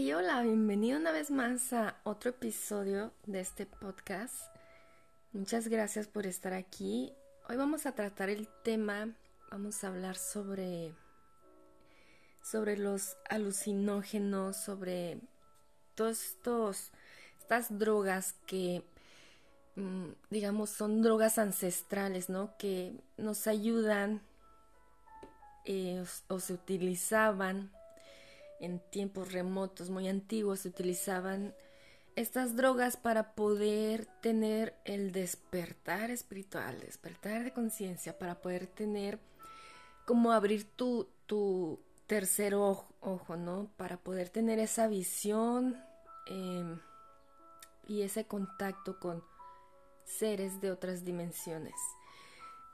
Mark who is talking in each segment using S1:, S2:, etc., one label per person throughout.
S1: Hola, bienvenido una vez más a otro episodio de este podcast. Muchas gracias por estar aquí. Hoy vamos a tratar el tema, vamos a hablar sobre sobre los alucinógenos, sobre todos estos estas drogas que mm, digamos son drogas ancestrales, ¿no? Que nos ayudan eh, o se utilizaban en tiempos remotos, muy antiguos, se utilizaban estas drogas para poder tener el despertar espiritual, despertar de conciencia, para poder tener como abrir tu, tu tercer ojo, ¿no? Para poder tener esa visión em, y ese contacto con seres de otras dimensiones.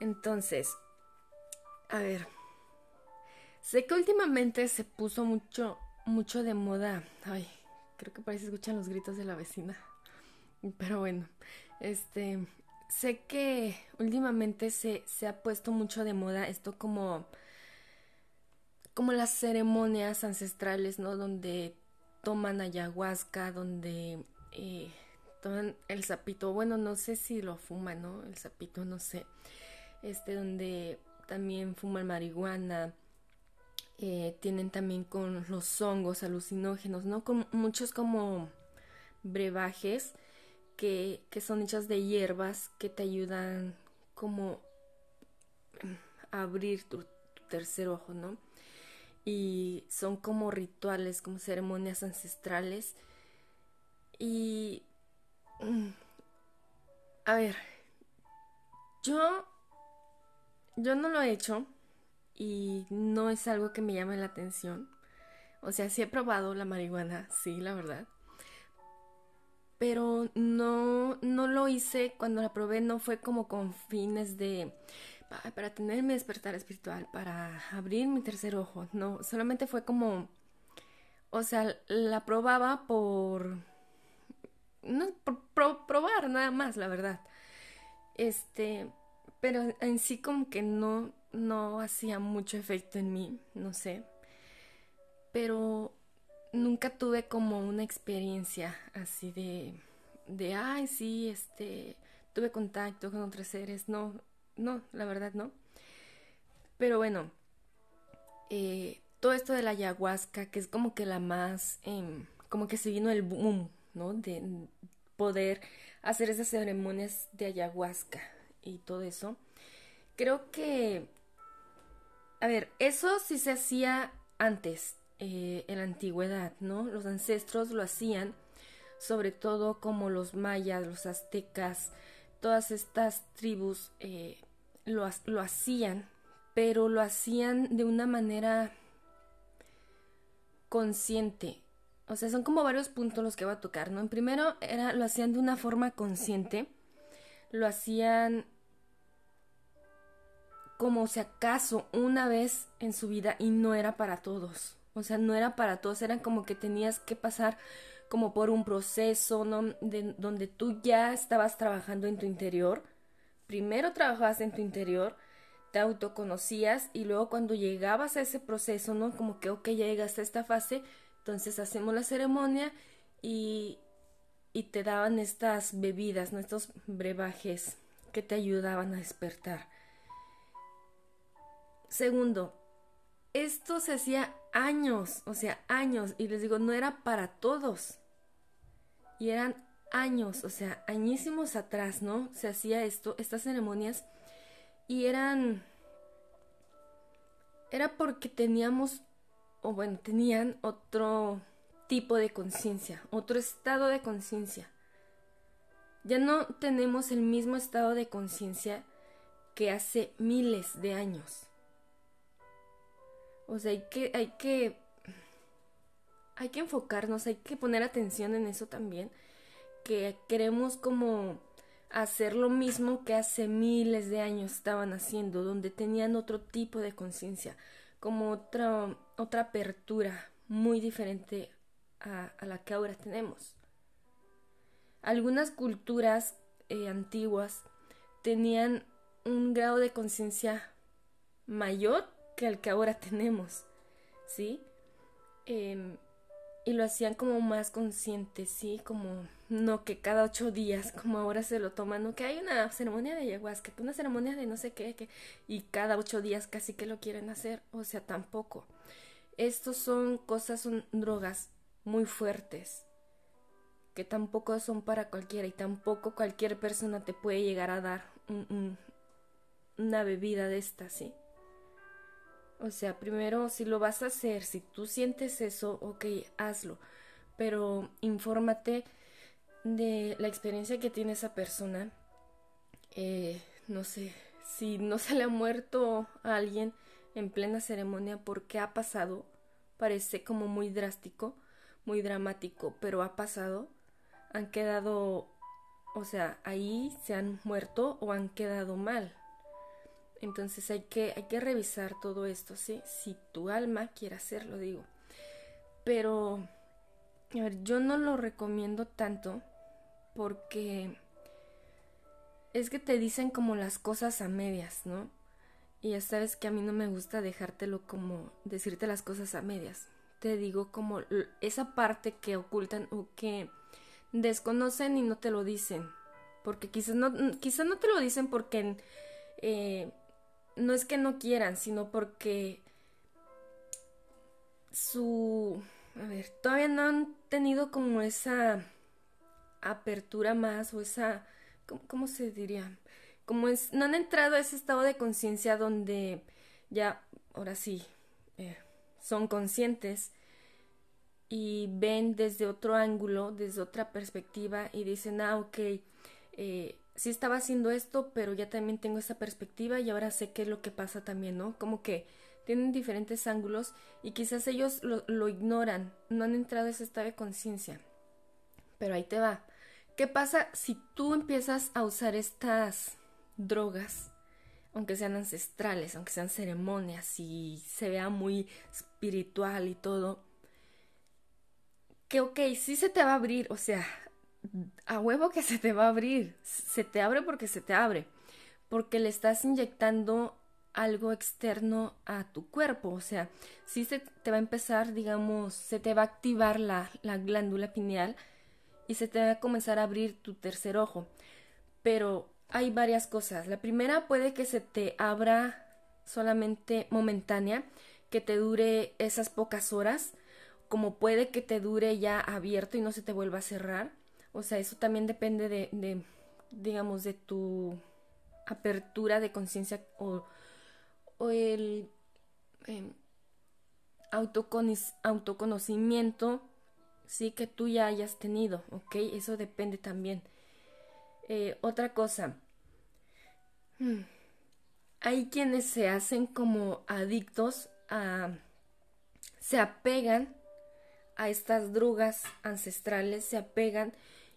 S1: Entonces, a ver, Sé que últimamente se puso mucho, mucho de moda. Ay, creo que parece escuchan los gritos de la vecina. Pero bueno, este, sé que últimamente se, se ha puesto mucho de moda esto como, como las ceremonias ancestrales, ¿no? Donde toman ayahuasca, donde eh, toman el sapito. Bueno, no sé si lo fuman, ¿no? El sapito, no sé. Este, donde también fuman marihuana eh, tienen también con los hongos alucinógenos, ¿no? Con muchos como brebajes que, son hechas de hierbas que te ayudan como a abrir tu, tercer ojo, ¿no? Y son como rituales, como ceremonias ancestrales. Y... Mm, a ver, yo... Yo no lo he hecho, y no es algo que me llame la atención. O sea, sí he probado la marihuana, sí, la verdad. Pero no, no lo hice cuando la probé, no fue como con fines de para tener mi despertar espiritual, para abrir mi tercer ojo. No, solamente fue como, o sea, la probaba por, no, por probar nada más, la verdad. Este, pero en sí como que no, no hacía mucho efecto en mí, no sé. Pero nunca tuve como una experiencia así de, de, ay, sí, este, tuve contacto con otros seres. No, no, la verdad no. Pero bueno, eh, todo esto de la ayahuasca, que es como que la más, em, como que se vino el boom, ¿no? De poder hacer esas ceremonias de ayahuasca y todo eso. Creo que a ver, eso sí se hacía antes, eh, en la antigüedad, ¿no? Los ancestros lo hacían, sobre todo como los mayas, los aztecas, todas estas tribus eh, lo, lo hacían, pero lo hacían de una manera consciente. O sea, son como varios puntos los que va a tocar, ¿no? En primero era, lo hacían de una forma consciente, lo hacían como si acaso una vez en su vida y no era para todos. O sea, no era para todos, eran como que tenías que pasar como por un proceso, ¿no? De, donde tú ya estabas trabajando en tu interior. Primero trabajabas en tu interior, te autoconocías y luego cuando llegabas a ese proceso, ¿no? Como que, ok, ya llegaste a esta fase, entonces hacemos la ceremonia y, y te daban estas bebidas, ¿no? Estos brebajes que te ayudaban a despertar. Segundo, esto se hacía años, o sea, años, y les digo, no era para todos. Y eran años, o sea, añísimos atrás, ¿no? Se hacía esto, estas ceremonias, y eran... Era porque teníamos, o bueno, tenían otro tipo de conciencia, otro estado de conciencia. Ya no tenemos el mismo estado de conciencia que hace miles de años. O sea, hay que, hay que, hay que enfocarnos, hay que poner atención en eso también, que queremos como hacer lo mismo que hace miles de años estaban haciendo, donde tenían otro tipo de conciencia, como otra, otra apertura muy diferente a, la que ahora tenemos. Algunas culturas eh, antiguas tenían un grado de conciencia mayor que el que ahora tenemos, ¿sí? Em, y lo hacían como más consciente, ¿sí? Como no que cada ocho días, como ahora se lo toman, no que hay una ceremonia de ayahuasca, una ceremonia de no sé qué, que, y cada ocho días casi que lo quieren hacer, o sea, tampoco. Estos son cosas, son drogas muy fuertes, que tampoco son para cualquiera y tampoco cualquier persona te puede llegar a dar una bebida de esta, ¿sí? O sea, primero, si lo vas a hacer, si tú sientes eso, ok, hazlo. Pero infórmate de la experiencia que tiene esa persona. Eh, no sé, si no se le ha muerto a alguien en plena ceremonia, ¿por qué ha pasado? Parece como muy drástico, muy dramático, pero ha pasado. Han quedado, o sea, ahí se han muerto o han quedado mal. Entonces hay que, hay que revisar todo esto, ¿sí? Si tu alma quiere hacerlo, digo. Pero, a ver, yo no lo recomiendo tanto porque es que te dicen como las cosas a medias, ¿no? Y ya sabes que a mí no me gusta dejártelo como decirte las cosas a medias. Te digo como esa parte que ocultan o que desconocen y no te lo dicen. Porque quizás no, quizás no te lo dicen porque eh, no es que no quieran, sino porque su... A ver, todavía no han tenido como esa apertura más o esa... ¿Cómo, se diría? Como es... No han entrado a ese estado de conciencia donde ya, ahora sí, eh, son conscientes y ven desde otro ángulo, desde otra perspectiva y dicen, ah, ok, eh, sí estaba haciendo esto, pero ya también tengo esa perspectiva y ahora sé qué es lo que pasa también, ¿no? Como que tienen diferentes ángulos y quizás ellos lo, ignoran, no han entrado a ese estado de conciencia. Pero ahí te va. ¿Qué pasa si tú empiezas a usar estas drogas, aunque sean ancestrales, aunque sean ceremonias y se vea muy espiritual y todo? Que ok, sí se te va a abrir, o sea, a huevo que se te va a abrir. Se te abre porque se te abre. Porque le estás inyectando algo externo a tu cuerpo. O sea, si se te va a empezar, digamos, se te va a activar la, la glándula pineal y se te va a comenzar a abrir tu tercer ojo. Pero hay varias cosas. La primera puede que se te abra solamente momentánea, que te dure esas pocas horas, como puede que te dure ya abierto y no se te vuelva a cerrar. O sea, eso también depende de, digamos, de tu apertura de conciencia o, el em, autoconocimiento, sí, que tú ya hayas tenido, ¿ok? Eso depende también. Eh, otra cosa, hmm, hay quienes se hacen como adictos a, se apegan a estas drogas ancestrales, se apegan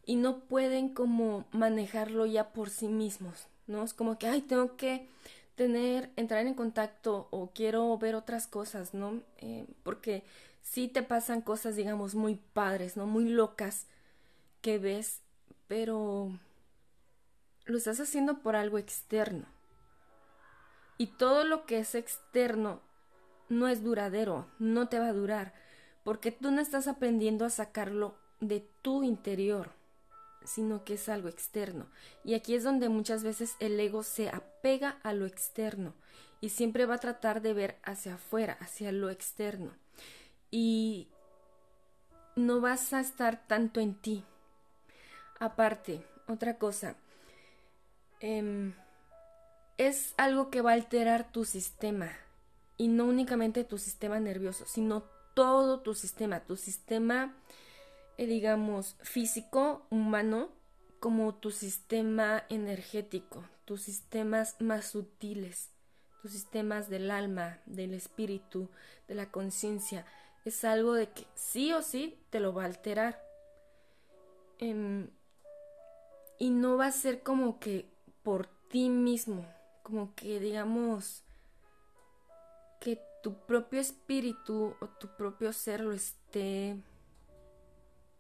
S1: y no pueden como manejarlo ya por sí mismos, ¿no? Es como que, ay, tengo que tener, entrar en contacto o quiero ver otras cosas, ¿no? Eh, porque sí te pasan cosas, digamos, muy padres, ¿no? Muy locas que ves, pero lo estás haciendo por algo externo. Y todo lo que es externo no es duradero, no te va a durar, porque tú no estás aprendiendo a sacarlo de tu interior sino que es algo externo. Y aquí es donde muchas veces el ego se apega a lo externo y siempre va a tratar de ver hacia afuera, hacia lo externo. Y no vas a estar tanto en ti. Aparte, otra cosa, em, es algo que va a alterar tu sistema y no únicamente tu sistema nervioso, sino todo tu sistema, tu sistema digamos, físico, humano, como tu sistema energético, tus sistemas más sutiles, tus sistemas del alma, del espíritu, de la conciencia. Es algo de que sí o sí te lo va a alterar. Em, y no va a ser como que por ti mismo, como que digamos que tu propio espíritu o tu propio ser lo esté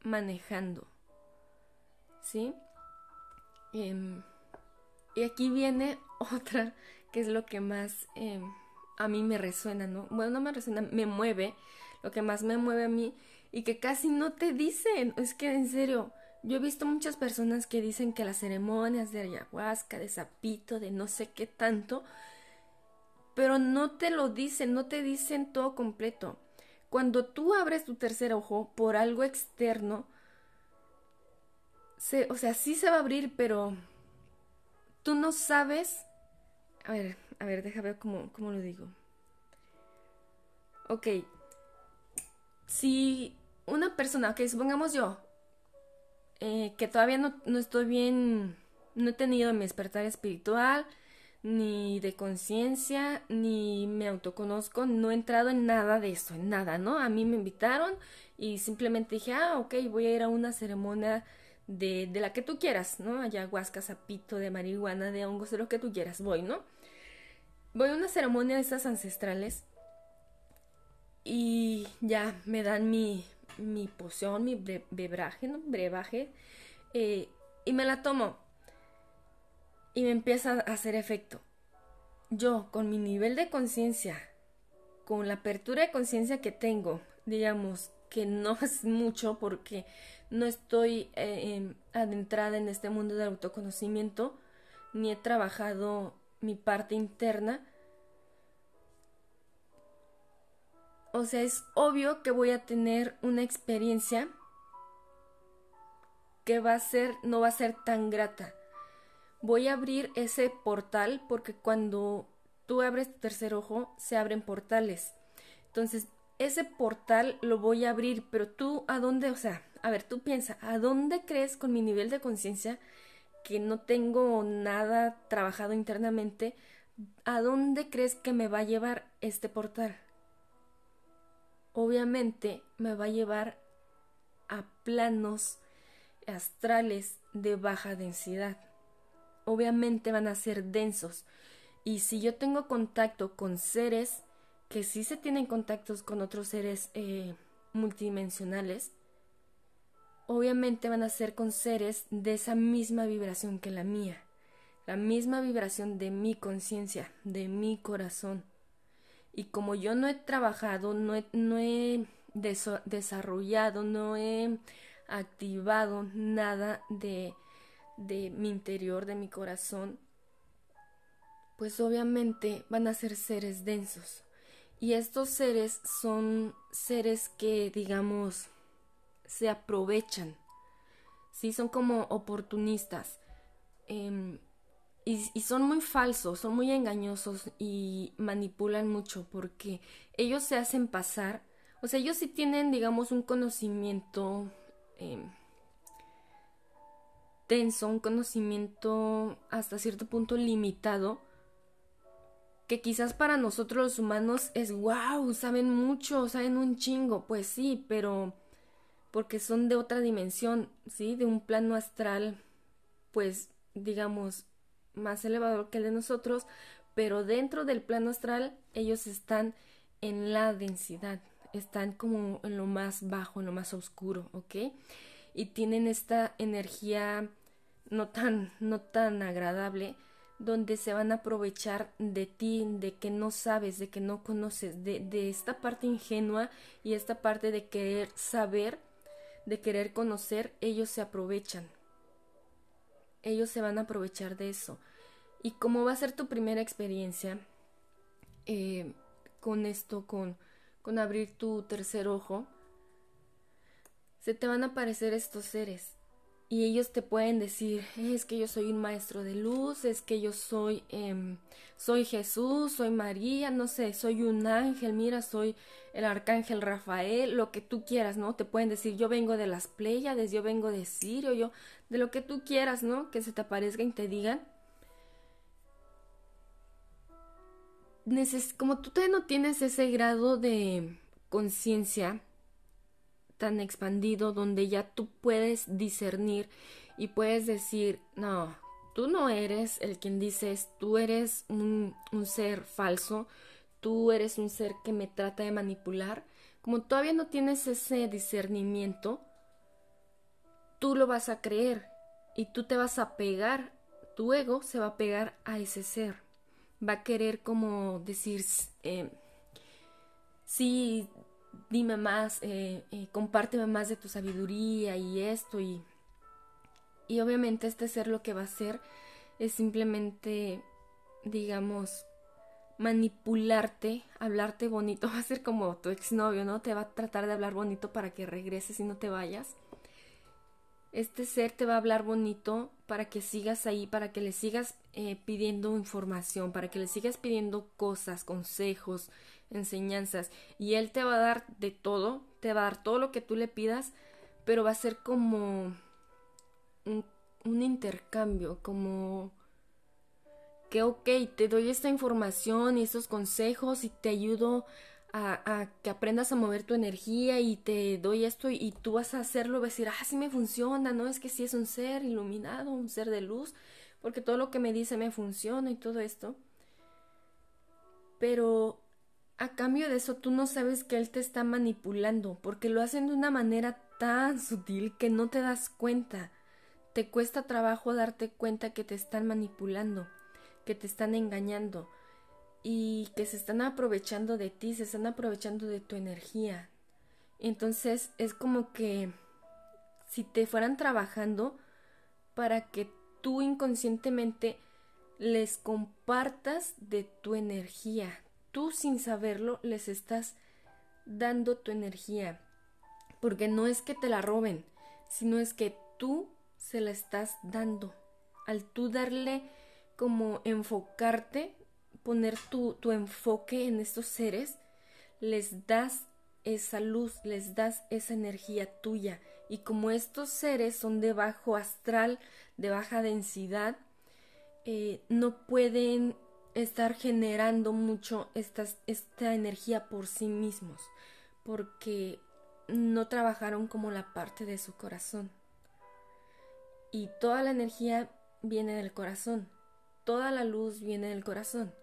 S1: manejando. ¿Sí? Em, y aquí viene otra que es lo que más em, a mí me resuena, ¿no? Bueno, no me resuena, me mueve lo que más me mueve a mí y que casi no te dicen. Es que en serio, yo he visto muchas personas que dicen que las ceremonias de ayahuasca, de sapito, de no sé qué tanto, pero no te lo dicen, no te dicen todo completo. Cuando tú abres tu tercer ojo por algo externo, o sea, sí se va a abrir, pero tú no sabes. A ver, a ver, déjame ver cómo, cómo lo digo. Ok. Si una persona, ok, supongamos yo, eh, que todavía no, no estoy bien, no he tenido mi despertar espiritual, ni de conciencia, ni me autoconozco, no he entrado en nada de eso, en nada, ¿no? A mí me invitaron y simplemente dije, ah, ok, voy a ir a una ceremonia de, de la que tú quieras, ¿no? Ayahuasca, sapito, de marihuana, de hongos, de lo que tú quieras, voy, ¿no? Voy a una ceremonia de estas ancestrales y ya me dan mi, mi poción, mi brebaje, ¿no? Brebaje, eh, y me la tomo. Y me empieza a hacer efecto. Yo, con mi nivel de conciencia, con la apertura de conciencia que tengo, digamos, que no es mucho porque no estoy eh, em, adentrada en este mundo del autoconocimiento, ni he trabajado mi parte interna. O sea, es obvio que voy a tener una experiencia que va a ser, no va a ser tan grata. Voy a abrir ese portal porque cuando tú abres tu tercer ojo, se abren portales. Entonces, ese portal lo voy a abrir, pero tú, ¿a dónde? O sea, a ver, tú piensa, ¿a dónde crees con mi nivel de conciencia que no tengo nada trabajado internamente? ¿A dónde crees que me va a llevar este portal? Obviamente me va a llevar a planos astrales de baja densidad. Obviamente van a ser densos. Y si yo tengo contacto con seres que sí se tienen contactos con otros seres eh, multidimensionales, obviamente van a ser con seres de esa misma vibración que la mía, la misma vibración de mi conciencia, de mi corazón. Y como yo no he trabajado, no he, no he desarrollado, no he activado nada de, de mi interior, de mi corazón, pues obviamente van a ser seres densos. Y estos seres son seres que, digamos, se aprovechan, ¿sí? Son como oportunistas. Em, y, son muy falsos, son muy engañosos y manipulan mucho porque ellos se hacen pasar, o sea, ellos sí tienen, digamos, un conocimiento eh, tenso, un conocimiento hasta cierto punto limitado, que quizás para nosotros los humanos es wow, saben mucho, saben un chingo, pues sí, pero porque son de otra dimensión, ¿sí? De un plano astral, pues digamos, más elevador que el de nosotros, pero dentro del plano astral ellos están en la densidad, están como en lo más bajo, en lo más oscuro, ¿ok? Y tienen esta energía no tan, no tan agradable, donde se van a aprovechar de ti, de que no sabes, de que no conoces, de, de esta parte ingenua y esta parte de querer saber, de querer conocer, ellos se aprovechan. Ellos se van a aprovechar de eso. Y como va a ser tu primera experiencia eh, con esto, con, con abrir tu tercer ojo, se te van a aparecer estos seres y ellos te pueden decir es que yo soy un maestro de luz, es que yo soy em, soy Jesús, soy María, no sé, soy un ángel, mira, soy el arcángel Rafael, lo que tú quieras, ¿no? Te pueden decir yo vengo de las Pléyades, yo vengo de Sirio, yo de lo que tú quieras, ¿no? Que se te aparezca y te digan. como tú todavía no tienes ese grado de conciencia, tan expandido donde ya tú puedes discernir y puedes decir, no, tú no eres el quien dices, tú eres un, un ser falso, tú eres un ser que me trata de manipular. Como todavía no tienes ese discernimiento, tú lo vas a creer y tú te vas a pegar, tu ego se va a pegar a ese ser, va a querer como decir, eh, sí, dime más, eh, eh, compárteme más de tu sabiduría y esto y, y obviamente este ser lo que va a hacer es simplemente, digamos, manipularte, hablarte bonito, va a ser como tu exnovio, ¿no? Te va a tratar de hablar bonito para que regreses y no te vayas. Este ser te va a hablar bonito para que sigas ahí, para que le sigas eh, pidiendo información, para que le sigas pidiendo cosas, consejos, enseñanzas. Y él te va a dar de todo, te va a dar todo lo que tú le pidas, pero va a ser como un, intercambio, como que, ok, te doy esta información y estos consejos y te ayudo a, que aprendas a mover tu energía y te doy esto y, tú vas a hacerlo, vas a decir, ah, sí me funciona, ¿no? Es que sí es un ser iluminado, un ser de luz, porque todo lo que me dice me funciona y todo esto. Pero a cambio de eso tú no sabes que él te está manipulando, porque lo hacen de una manera tan sutil que no te das cuenta. Te cuesta trabajo darte cuenta que te están manipulando, que te están engañando y que se están aprovechando de ti, se están aprovechando de tu energía. Entonces es como que si te fueran trabajando para que tú inconscientemente les compartas de tu energía. Tú sin saberlo les estás dando tu energía. Porque no es que te la roben, sino es que tú se la estás dando. Al tú darle como enfocarte poner tu, tu enfoque en estos seres, les das esa luz, les das esa energía tuya. Y como estos seres son de bajo astral, de baja densidad, eh, no pueden estar generando mucho estas, esta energía por sí mismos, porque no trabajaron como la parte de su corazón. Y toda la energía viene del corazón, toda la luz viene del corazón.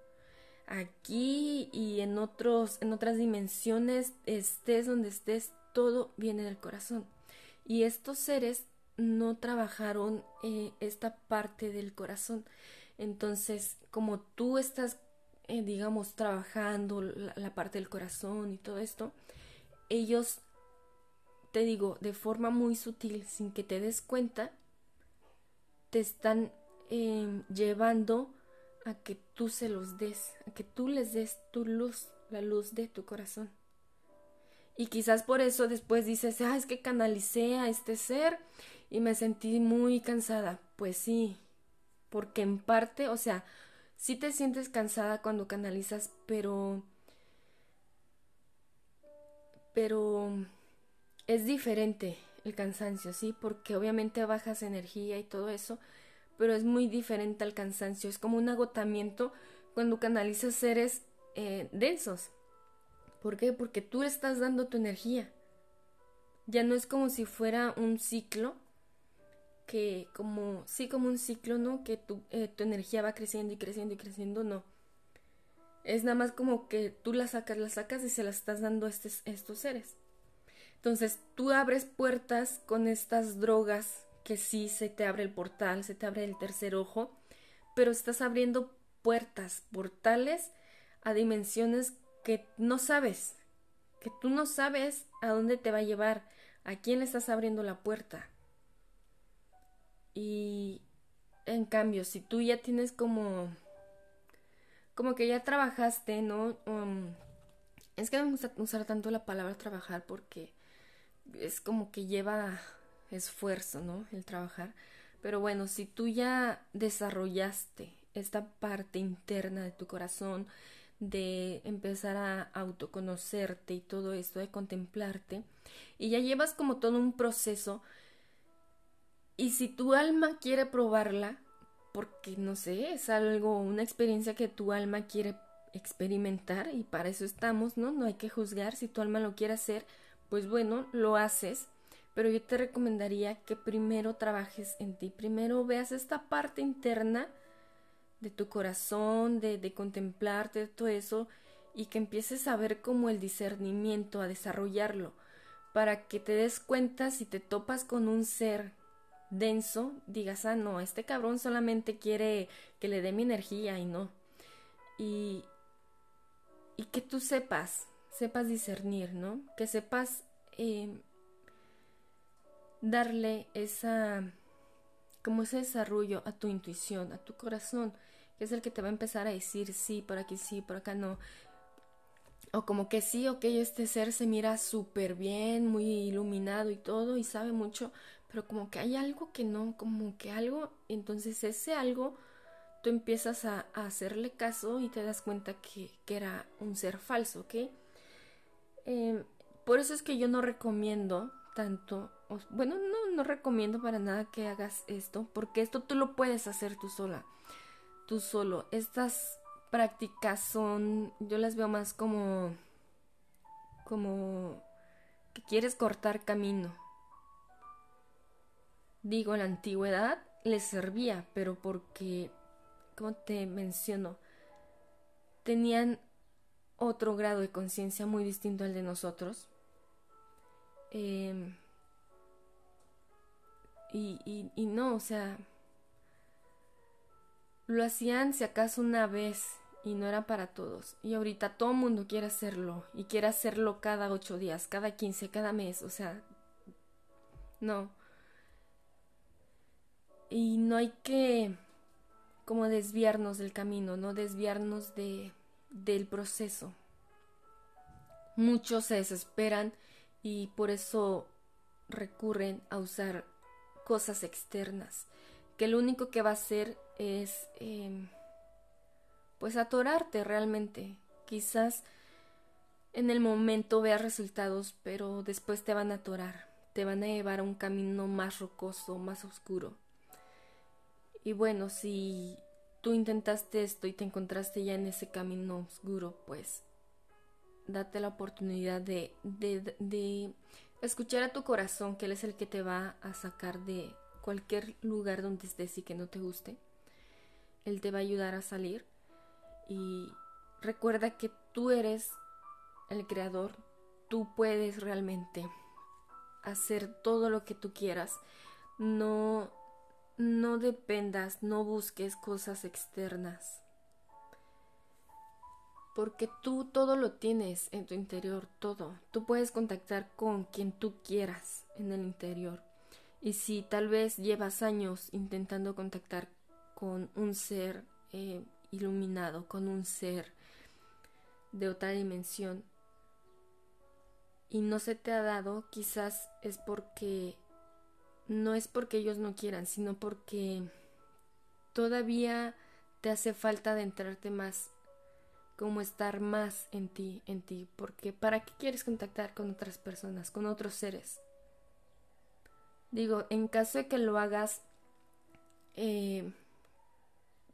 S1: Aquí y en otros en otras dimensiones estés donde estés todo viene del corazón. Y estos seres no trabajaron eh, esta parte del corazón entonces como tú estás eh, digamos trabajando la parte del corazón y todo esto ellos te digo de forma muy sutil sin que te des cuenta te están eh, llevando a que tú se los des, a que tú les des tu luz, la luz de tu corazón. Y quizás por eso después dices, ah, es que canalicé a este ser y me sentí muy cansada. Pues sí, porque en parte, o sea, sí te sientes cansada cuando canalizas, pero... Pero es diferente el cansancio, ¿sí? Porque obviamente bajas energía y todo eso, pero es muy diferente al cansancio, es como un agotamiento cuando canalizas seres eh, densos. ¿Por qué? Porque tú estás dando tu energía. Ya no es como si fuera un ciclo, que como, sí, como un ciclo, ¿no? Que tu, eh, tu energía va creciendo y creciendo y creciendo, no. Es nada más como que tú la sacas, la sacas y se la estás dando a estos seres. Entonces tú abres puertas con estas drogas que sí se te abre el portal, se te abre el tercer ojo, pero estás abriendo puertas, portales a dimensiones que no sabes, que tú no sabes a dónde te va a llevar, a quién le estás abriendo la puerta. Y en cambio, si tú ya tienes como como que ya trabajaste, ¿no? Um, es que no me gusta usar tanto la palabra trabajar porque es como que lleva esfuerzo, ¿no? El trabajar. Pero bueno, si tú ya desarrollaste esta parte interna de tu corazón, de empezar a autoconocerte y todo esto, de contemplarte, y ya llevas como todo un proceso, y si tu alma quiere probarla, porque no sé, es algo, una experiencia que tu alma quiere experimentar, y para eso estamos, ¿no? No hay que juzgar, si tu alma lo quiere hacer, pues bueno, lo haces, pero yo te recomendaría que primero trabajes en ti, primero veas esta parte interna de tu corazón, de, contemplarte, de todo eso, y que empieces a ver como el discernimiento, a desarrollarlo, para que te des cuenta si te topas con un ser denso, digas, ah, no, este cabrón solamente quiere que le dé mi energía y no. Y, y que tú sepas sepas discernir, ¿no? Que sepas eh, darle esa, como ese desarrollo a tu intuición, a tu corazón, que es el que te va a empezar a decir sí, por aquí sí, por acá no. O como que sí, ok, este ser se mira súper bien, muy iluminado y todo, y sabe mucho, pero como que hay algo que no, como que algo, entonces ese algo, tú empiezas a, hacerle caso y te das cuenta que, era un ser falso, ¿ok? Em, por eso es que yo no recomiendo tanto, bueno, no, no recomiendo para nada que hagas esto, porque esto tú lo puedes hacer tú sola, tú solo. Estas prácticas son, yo las veo más como, como que quieres cortar camino. Digo, en la antigüedad les servía, pero porque, como te menciono, tenían otro grado de conciencia muy distinto al de nosotros. Em, y, y no, o sea, lo hacían si acaso una vez y no era para todos. Y ahorita todo el mundo quiere hacerlo y quiere hacerlo cada ocho días, cada quince, cada mes, o sea, no. Y no hay que como desviarnos del camino, no desviarnos de, del proceso. Muchos se desesperan y por eso recurren a usar cosas externas, que lo único que va a hacer es em, pues atorarte realmente. Quizás en el momento veas resultados, pero después te van a atorar, te van a llevar a un camino más rocoso, más oscuro. Y bueno, si tú intentaste esto y te encontraste ya en ese camino oscuro, pues date la oportunidad de, de, escuchar a tu corazón, que él es el que te va a sacar de cualquier lugar donde estés y que no te guste. Él te va a ayudar a salir y recuerda que tú eres el creador, tú puedes realmente hacer todo lo que tú quieras. No no dependas, no busques cosas externas. Porque tú todo lo tienes en tu interior, todo. Tú puedes contactar con quien tú quieras en el interior. Y si tal vez llevas años intentando contactar con un ser eh, iluminado, con un ser de otra dimensión y no se te ha dado, quizás es porque no es porque ellos no quieran, sino porque todavía te hace falta adentrarte más, como estar más en ti, en ti, porque ¿para qué quieres contactar con otras personas, con otros seres? Digo, en caso de que lo hagas eh,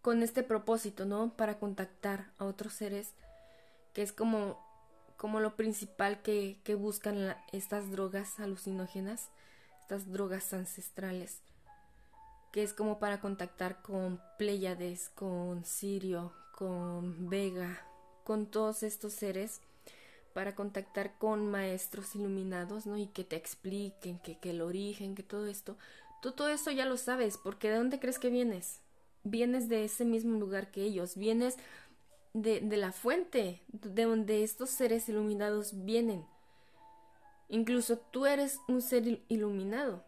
S1: con este propósito, ¿no? Para contactar a otros seres, que es como, como lo principal que, que buscan estas drogas alucinógenas, estas drogas ancestrales, que es como para contactar con Pléyades, con Sirio, con Vega, con todos estos seres, para contactar con maestros iluminados, ¿no? Y que te expliquen que, el origen, que todo esto. Tú todo eso ya lo sabes, porque ¿de dónde crees que vienes? vienes de ese mismo lugar que ellos, vienes de, de la fuente de donde estos seres iluminados vienen. Incluso tú eres un ser iluminado.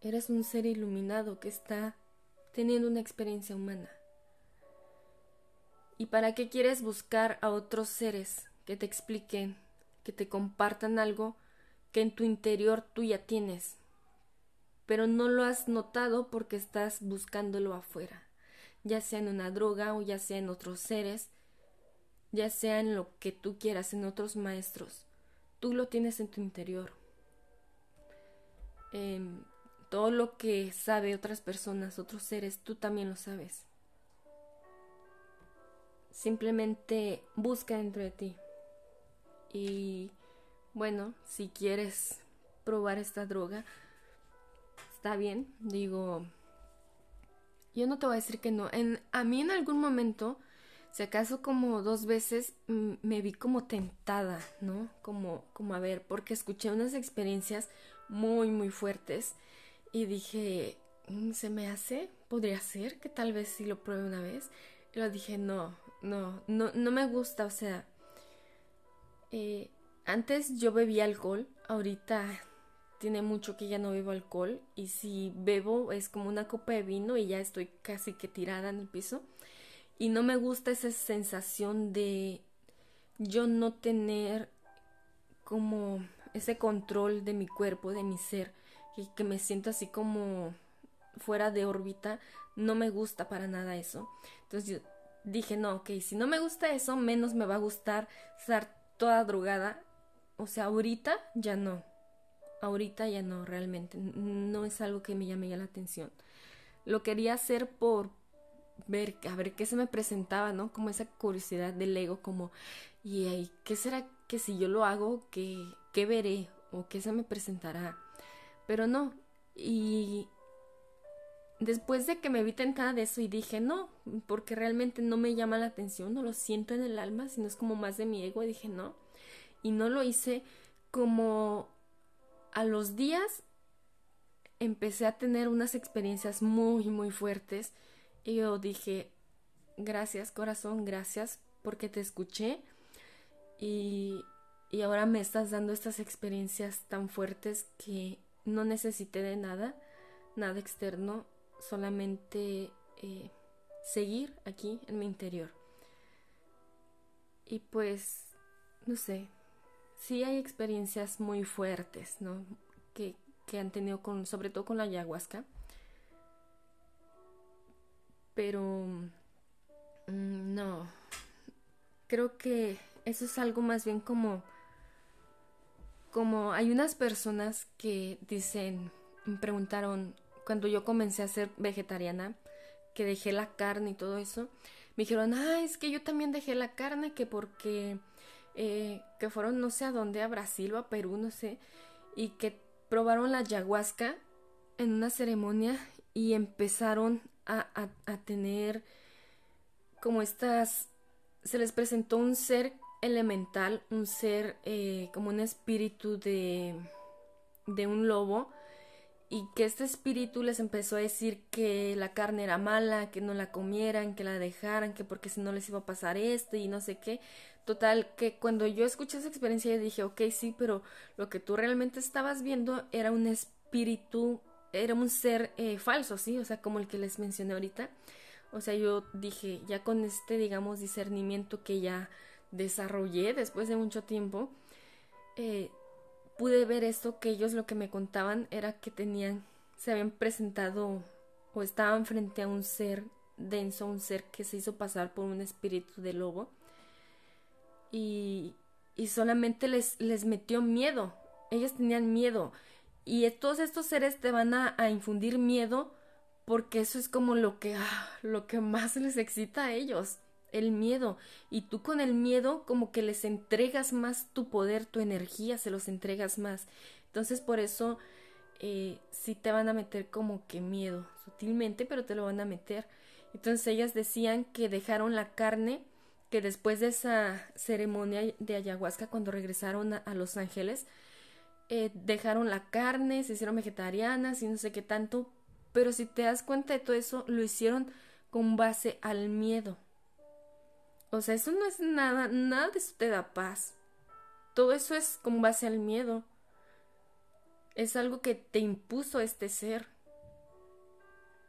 S1: Eres un ser iluminado que está teniendo una experiencia humana. ¿Y para qué quieres buscar a otros seres que te expliquen, que te compartan algo que en tu interior tú ya tienes? pero no lo has notado porque estás buscándolo afuera, ya sea en una droga o ya sea en otros seres, ya sea en lo que tú quieras, en otros maestros. Tú lo tienes en tu interior. Em, todo lo que sabe otras personas, otros seres, tú también lo sabes. Simplemente busca dentro de ti. Y bueno, si quieres probar esta droga, está bien, digo, yo no te voy a decir que no. En, a mí en algún momento, si acaso como dos veces, me vi como tentada, ¿no? Como, como a ver, porque escuché unas experiencias muy, muy fuertes y dije, mm, ¿se me hace? ¿Podría ser que tal vez si lo pruebe una vez? Y lo dije, no, no, no, no me gusta, o sea, Eh, antes yo bebía alcohol, ahorita tiene mucho que ya no bebo alcohol y si bebo es como una copa de vino y ya estoy casi que tirada en el piso y no me gusta esa sensación de yo no tener como ese control de mi cuerpo, de mi ser, que me siento así como fuera de órbita, no me gusta para nada eso. Entonces yo dije, no, ok, si no me gusta eso, menos me va a gustar estar toda drogada. O sea, ahorita ya no. Ahorita ya no, realmente. No es algo que me llame ya la atención. Lo quería hacer por ver, a ver qué se me presentaba, ¿no? Como esa curiosidad del ego, como, ¿y qué será que si yo lo hago, qué, qué veré o qué se me presentará? Pero no, y después de que me vi tentada de eso y dije, no, porque realmente no me llama la atención, no lo siento en el alma, sino es como más de mi ego, dije, no. Y no lo hice como a los días empecé a tener unas experiencias muy, muy fuertes y yo dije, gracias corazón, gracias porque te escuché y, y ahora me estás dando estas experiencias tan fuertes que no necesité de nada, nada externo, solamente eh, seguir aquí en mi interior. Y pues, no sé, sí hay experiencias muy fuertes, ¿no? Que, que han tenido con, sobre todo con la ayahuasca. Pero, mm, no, creo que eso es algo más bien como, como hay unas personas que dicen, me preguntaron, cuando yo comencé a ser vegetariana, que dejé la carne y todo eso, me dijeron, ah, es que yo también dejé la carne, que porque, eh, que fueron no sé a dónde, a Brasil o a Perú, no sé, y que probaron la ayahuasca en una ceremonia y empezaron a, tener como estas, se les presentó un ser elemental, un ser eh, como un espíritu de, de un lobo, y que este espíritu les empezó a decir que la carne era mala, que no la comieran, que la dejaran, que porque si no les iba a pasar esto y no sé qué. Total, que cuando yo escuché esa experiencia dije, ok, sí, pero lo que tú realmente estabas viendo era un espíritu, era un ser eh, falso, ¿sí? O sea, como el que les mencioné ahorita. O sea, yo dije, ya con este, digamos, discernimiento que ya desarrollé después de mucho tiempo, eh, pude ver esto que ellos lo que me contaban era que tenían, se habían presentado o estaban frente a un ser denso, un ser que se hizo pasar por un espíritu de lobo y, y solamente les, les metió miedo, ellos tenían miedo y todos estos seres te van a, infundir miedo porque eso es como lo que, ah, lo que más les excita a ellos el miedo y tú con el miedo como que les entregas más tu poder, tu energía, se los entregas más. Entonces por eso eh, sí te van a meter como que miedo, sutilmente, pero te lo van a meter. Entonces ellas decían que dejaron la carne, que después de esa ceremonia de ayahuasca, cuando regresaron a, Los Ángeles, eh, dejaron la carne, se hicieron vegetarianas y no sé qué tanto, pero si te das cuenta de todo eso, lo hicieron con base al miedo. O sea, eso no es nada, nada de eso te da paz. Todo eso es con base al miedo. Es algo que te impuso este ser.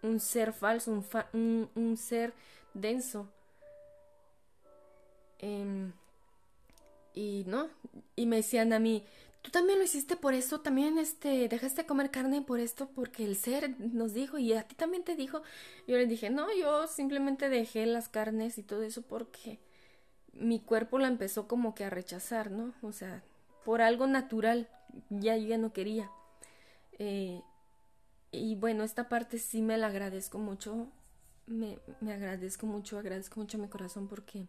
S1: Un ser falso, un, un, ser denso. Em, y no, y me decían a mí, tú también lo hiciste por eso, también este, dejaste de comer carne por esto, porque el ser nos dijo y a ti también te dijo. Yo le dije, no, yo simplemente dejé las carnes y todo eso porque mi cuerpo la empezó como que a rechazar, ¿no? O sea, por algo natural, ya yo ya no quería. Eh, y bueno, esta parte sí me la agradezco mucho, me, me agradezco mucho, agradezco mucho a mi corazón porque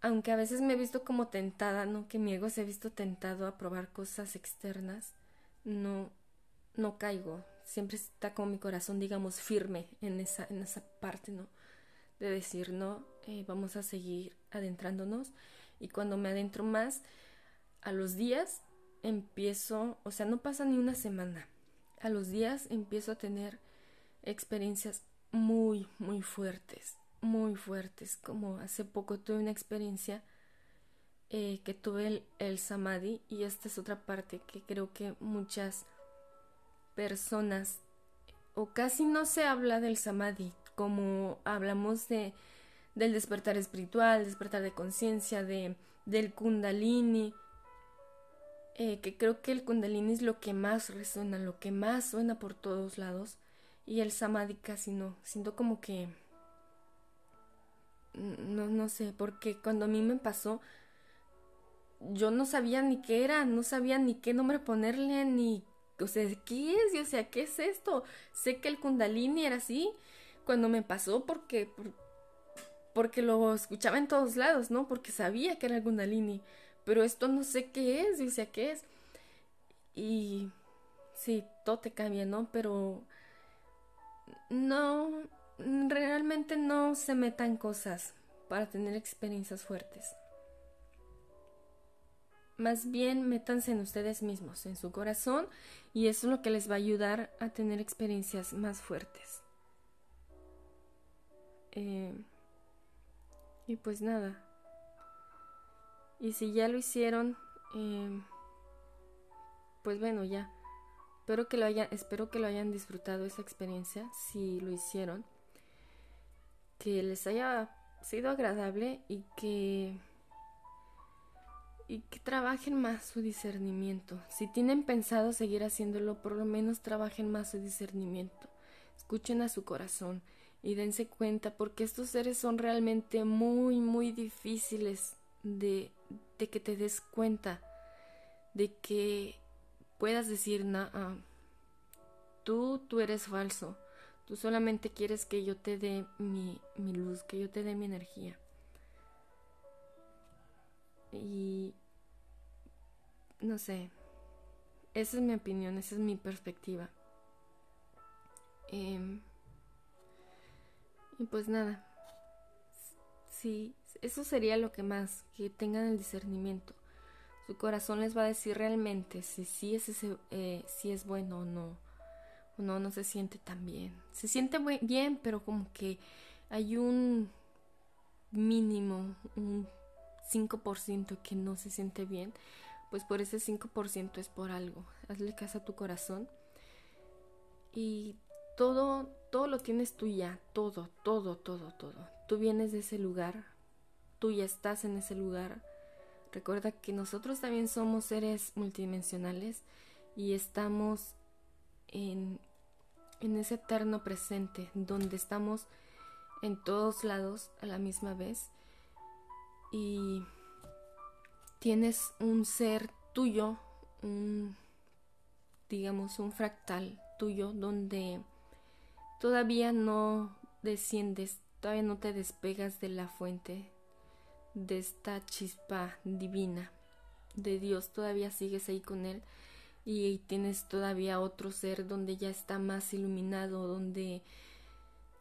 S1: aunque a veces me he visto como tentada, ¿no? Que mi ego se ha visto tentado a probar cosas externas, no, no caigo. Siempre está como mi corazón, digamos, firme en esa, en esa parte, ¿no? De decir, no, eh, vamos a seguir adentrándonos. Y cuando me adentro más, a los días empiezo, o sea, no pasa ni una semana. A los días empiezo a tener experiencias muy, muy fuertes muy fuertes, como hace poco tuve una experiencia eh, que tuve el, el samadhi y esta es otra parte que creo que muchas personas o casi no se habla del samadhi como hablamos de del despertar espiritual, despertar de conciencia, de del kundalini, eh, que creo que el kundalini es lo que más resuena, lo que más suena por todos lados, y el samadhi casi no, siento como que no, no sé, porque cuando a mí me pasó, yo no sabía ni qué era, no sabía ni qué nombre ponerle, ni, o sea, ¿qué es? o sea, ¿qué es esto? Sé que el kundalini era así cuando me pasó porque, porque lo escuchaba en todos lados, ¿no? Porque sabía que era el kundalini, pero esto no sé qué es, o sea, ¿qué es? Y sí, todo te cambia, ¿no? Pero no, realmente no se metan cosas para tener experiencias fuertes. Más bien métanse en ustedes mismos, en su corazón, y eso es lo que les va a ayudar a tener experiencias más fuertes. Eh, y pues nada. Y si ya lo hicieron, eh, pues bueno, ya. Espero que, lo haya, espero que lo hayan disfrutado esa experiencia, si lo hicieron. Que les haya sido agradable y que y que trabajen más su discernimiento. Si tienen pensado seguir haciéndolo, por lo menos trabajen más su discernimiento. Escuchen a su corazón y dense cuenta porque estos seres son realmente muy, muy difíciles de, de que te des cuenta de que puedas decir, nah, tú, tú eres falso. Tú solamente quieres que yo te dé mi, mi luz, que yo te dé mi energía. Y no sé, esa es mi opinión, esa es mi perspectiva. Em, y pues nada, sí, eso sería lo que más, que tengan el discernimiento. Su corazón les va a decir realmente si es, eh, si es bueno o no. No, no se siente tan bien. Se siente bien, pero como que hay un mínimo, un 5% que no se siente bien, pues por ese 5% es por algo. Hazle caso a tu corazón. Y todo, todo lo tienes tú ya, todo, todo, todo, todo. Tú vienes de ese lugar, tú ya estás en ese lugar. Recuerda que nosotros también somos seres multidimensionales y estamos en, ese eterno presente, donde estamos en todos lados a la misma vez. Y tienes un ser tuyo, un, digamos, un fractal tuyo donde todavía no desciendes, todavía no te despegas de la fuente, de esta chispa divina de Dios, todavía sigues ahí con Él y tienes todavía otro ser donde ya está más iluminado, donde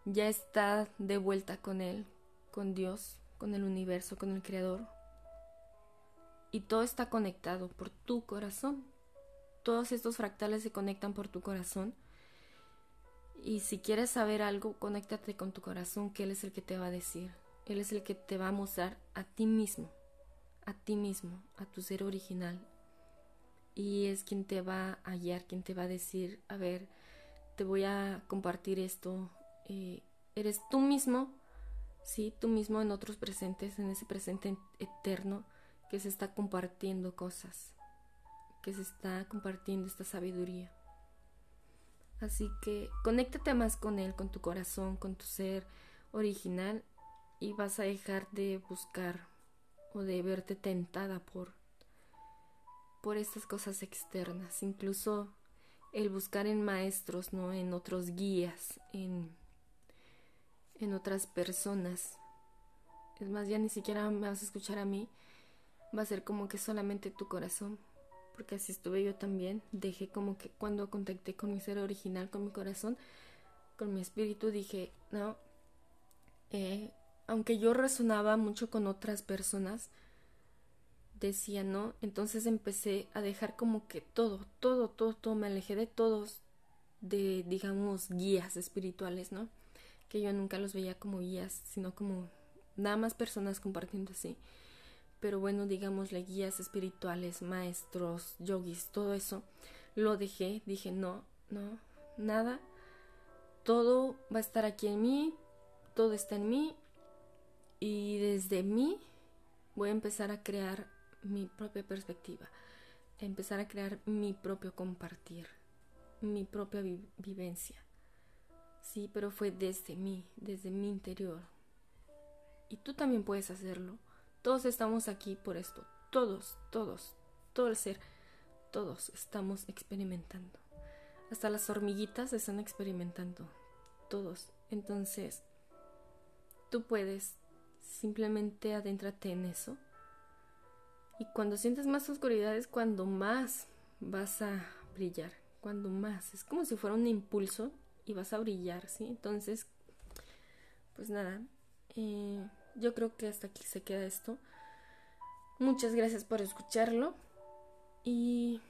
S1: ya está de vuelta con Él, con Dios, con el universo, con el Creador. Y todo está conectado por tu corazón. Todos estos fractales se conectan por tu corazón. Y si quieres saber algo, conéctate con tu corazón, que Él es el que te va a decir. Él es el que te va a mostrar a ti mismo, a ti mismo, a tu ser original. Y es quien te va a guiar, quien te va a decir, a ver, te voy a compartir esto. Eh, eres tú mismo sí, tú mismo en otros presentes, en ese presente eterno que se está compartiendo cosas, que se está compartiendo esta sabiduría. Así que conéctate más con él, con tu corazón, con tu ser original y vas a dejar de buscar o de verte tentada por por estas cosas externas, incluso el buscar en maestros, no en otros guías, en en otras personas. Es más, ya ni siquiera me vas a escuchar a mí. Va a ser como que solamente tu corazón. Porque así estuve yo también. Dejé como que cuando contacté con mi ser original, con mi corazón, con mi espíritu, dije, no. Eh, aunque yo resonaba mucho con otras personas, decía no. Entonces empecé a dejar como que todo, todo, todo, todo. Me alejé de todos, de, digamos, guías espirituales, ¿no? que yo nunca los veía como guías, sino como nada más personas compartiendo así. pero bueno, digámosle guías espirituales, maestros, yogis, todo eso, lo dejé, dije, no, no, nada, todo va a estar aquí en mí, todo está en mí y desde mí voy a empezar a crear mi propia perspectiva, empezar a crear mi propio compartir, mi propia vivencia. Sí, pero fue desde mí, desde mi interior. Y tú también puedes hacerlo. Todos estamos aquí por esto. Todos, todos, todo el ser, todos estamos experimentando. Hasta las hormiguitas están experimentando. Todos. Entonces, tú puedes simplemente adéntrate en eso. Y cuando sientes más oscuridad es cuando más vas a brillar. Cuando más. Es como si fuera un impulso y vas a brillar, ¿sí? Entonces, pues nada. Eh, yo creo que hasta aquí se queda esto. Muchas gracias por escucharlo. Y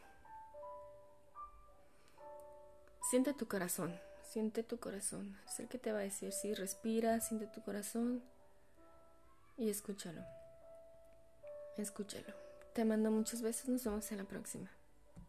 S1: siente tu corazón, siente tu corazón. Es el que te va a decir, sí, respira, siente tu corazón y escúchalo. Escúchalo. Te mando muchos besos, nos vemos en la próxima.